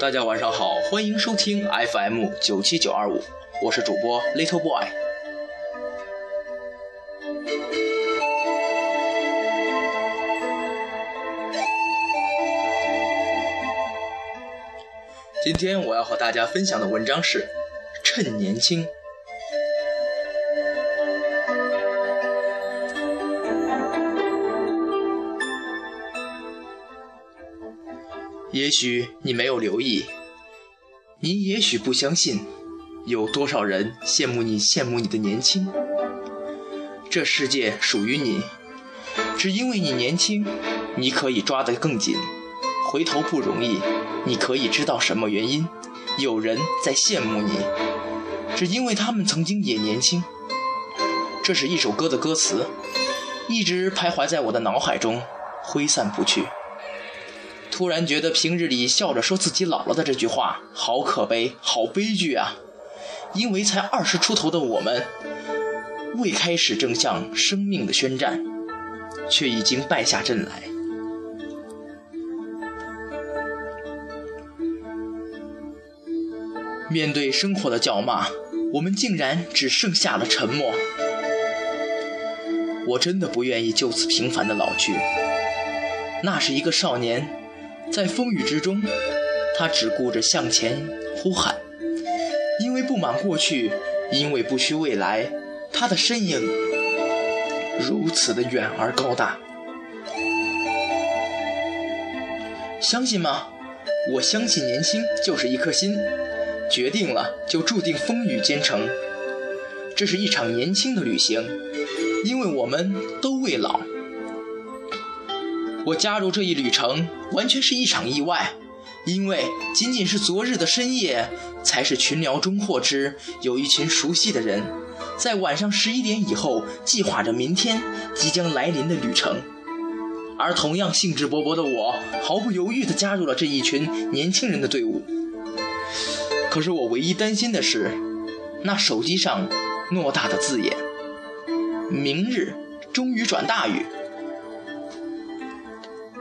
大家晚上好，欢迎收听 FM 九七九二五，我是主播 Little Boy。今天我要和大家分享的文章是《趁年轻》。也许你没有留意，你也许不相信，有多少人羡慕你羡慕你的年轻。这世界属于你，只因为你年轻，你可以抓得更紧。回头不容易，你可以知道什么原因？有人在羡慕你，只因为他们曾经也年轻。这是一首歌的歌词，一直徘徊在我的脑海中，挥散不去。突然觉得平日里笑着说自己老了的这句话，好可悲，好悲剧啊！因为才二十出头的我们，未开始正向生命的宣战，却已经败下阵来。面对生活的叫骂，我们竟然只剩下了沉默。我真的不愿意就此平凡的老去。那是一个少年，在风雨之中，他只顾着向前呼喊。因为不满过去，因为不需未来，他的身影如此的远而高大。相信吗？我相信年轻就是一颗心。决定了，就注定风雨兼程。这是一场年轻的旅行，因为我们都未老。我加入这一旅程，完全是一场意外，因为仅仅是昨日的深夜，才是群聊中获知有一群熟悉的人，在晚上十一点以后计划着明天即将来临的旅程。而同样兴致勃勃的我，毫不犹豫地加入了这一群年轻人的队伍。可是我唯一担心的是，那手机上偌大的字眼：“明日终于转大雨。”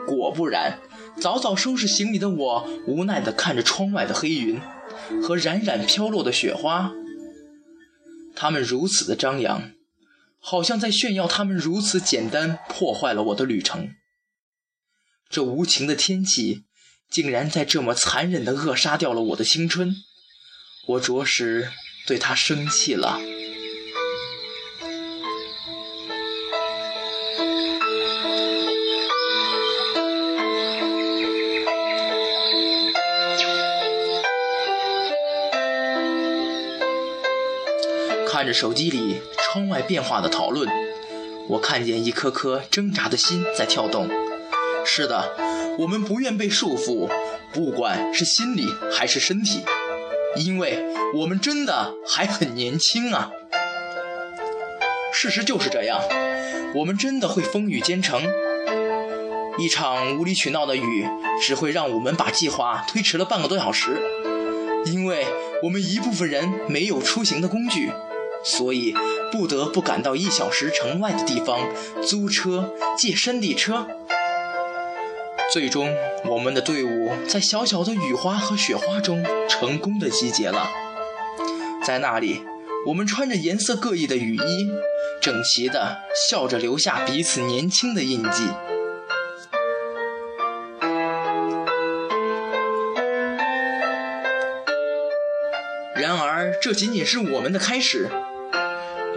果不然，早早收拾行李的我，无奈地看着窗外的黑云和冉冉飘落的雪花。他们如此的张扬，好像在炫耀他们如此简单，破坏了我的旅程。这无情的天气，竟然在这么残忍地扼杀掉了我的青春。我着实对他生气了。看着手机里窗外变化的讨论，我看见一颗颗挣扎的心在跳动。是的，我们不愿被束缚，不管是心理还是身体。因为我们真的还很年轻啊！事实就是这样，我们真的会风雨兼程。一场无理取闹的雨，只会让我们把计划推迟了半个多小时。因为我们一部分人没有出行的工具，所以不得不赶到一小时城外的地方租车、借山地车。最终，我们的队伍在小小的雨花和雪花中成功的集结了。在那里，我们穿着颜色各异的雨衣，整齐的笑着留下彼此年轻的印记。然而，这仅仅是我们的开始。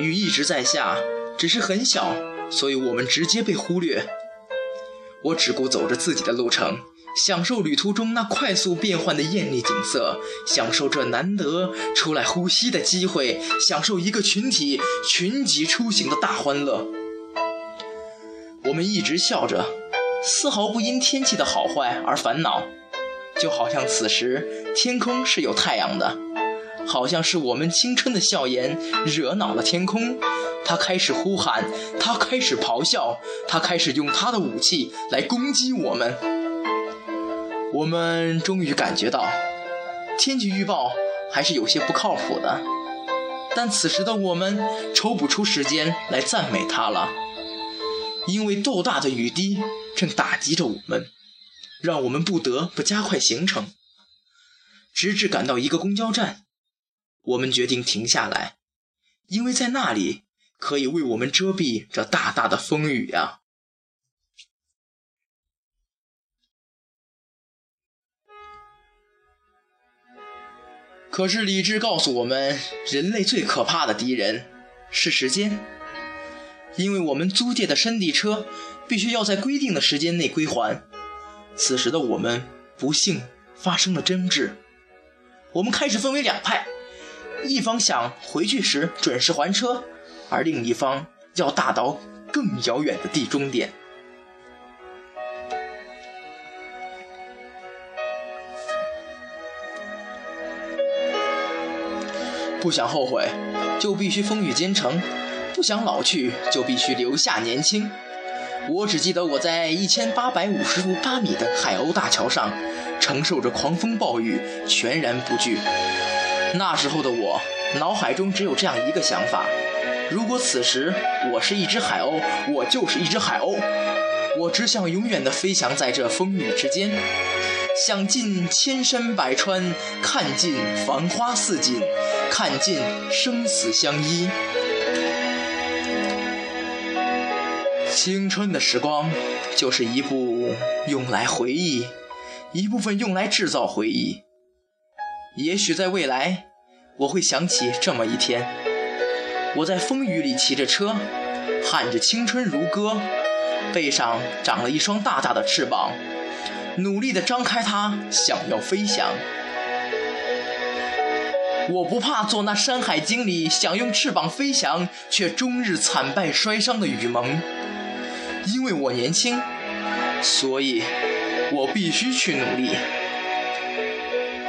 雨一直在下，只是很小，所以我们直接被忽略。我只顾走着自己的路程，享受旅途中那快速变换的艳丽景色，享受这难得出来呼吸的机会，享受一个群体群集出行的大欢乐。我们一直笑着，丝毫不因天气的好坏而烦恼，就好像此时天空是有太阳的。好像是我们青春的笑颜惹恼了天空，他开始呼喊，他开始咆哮，他开始用他的武器来攻击我们。我们终于感觉到，天气预报还是有些不靠谱的。但此时的我们抽不出时间来赞美他了，因为豆大的雨滴正打击着我们，让我们不得不加快行程。直至赶到一个公交站，我们决定停下来，因为在那里可以为我们遮蔽这大大的风雨呀。可是理智告诉我们，人类最可怕的敌人是时间，因为我们租借的山地车必须要在规定的时间内归还。此时的我们不幸发生了争执，我们开始分为两派，一方想回去时准时还车，而另一方要大到更遥远的地终点。不想后悔，就必须风雨兼程；不想老去，就必须留下年轻。我只记得我在一千八百五十八米的海鸥大桥上，承受着狂风暴雨，全然不惧。那时候的我，脑海中只有这样一个想法：如果此时我是一只海鸥，我就是一只海鸥，我只想永远地飞翔在这风雨之间。想尽千山百川，看尽繁花似锦，看尽生死相依。青春的时光，就是一部用来回忆，一部分用来制造回忆。也许在未来，我会想起这么一天：我在风雨里骑着车，喊着青春如歌，背上长了一双大大的翅膀。努力地张开它，想要飞翔。我不怕做那《山海经》里想用翅膀飞翔，却终日惨败摔伤的雨萌。因为我年轻，所以我必须去努力。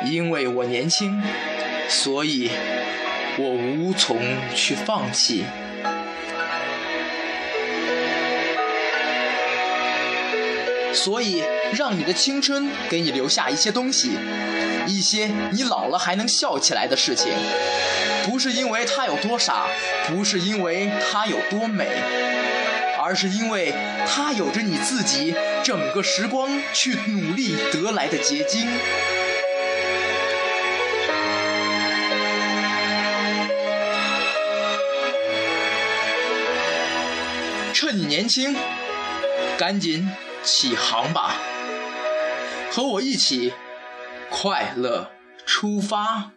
因为我年轻，所以我无从去放弃。所以，让你的青春给你留下一些东西，一些你老了还能笑起来的事情。不是因为它有多傻，不是因为它有多美，而是因为它有着你自己整个时光去努力得来的结晶。趁你年轻，赶紧。起航吧，和我一起快乐出发。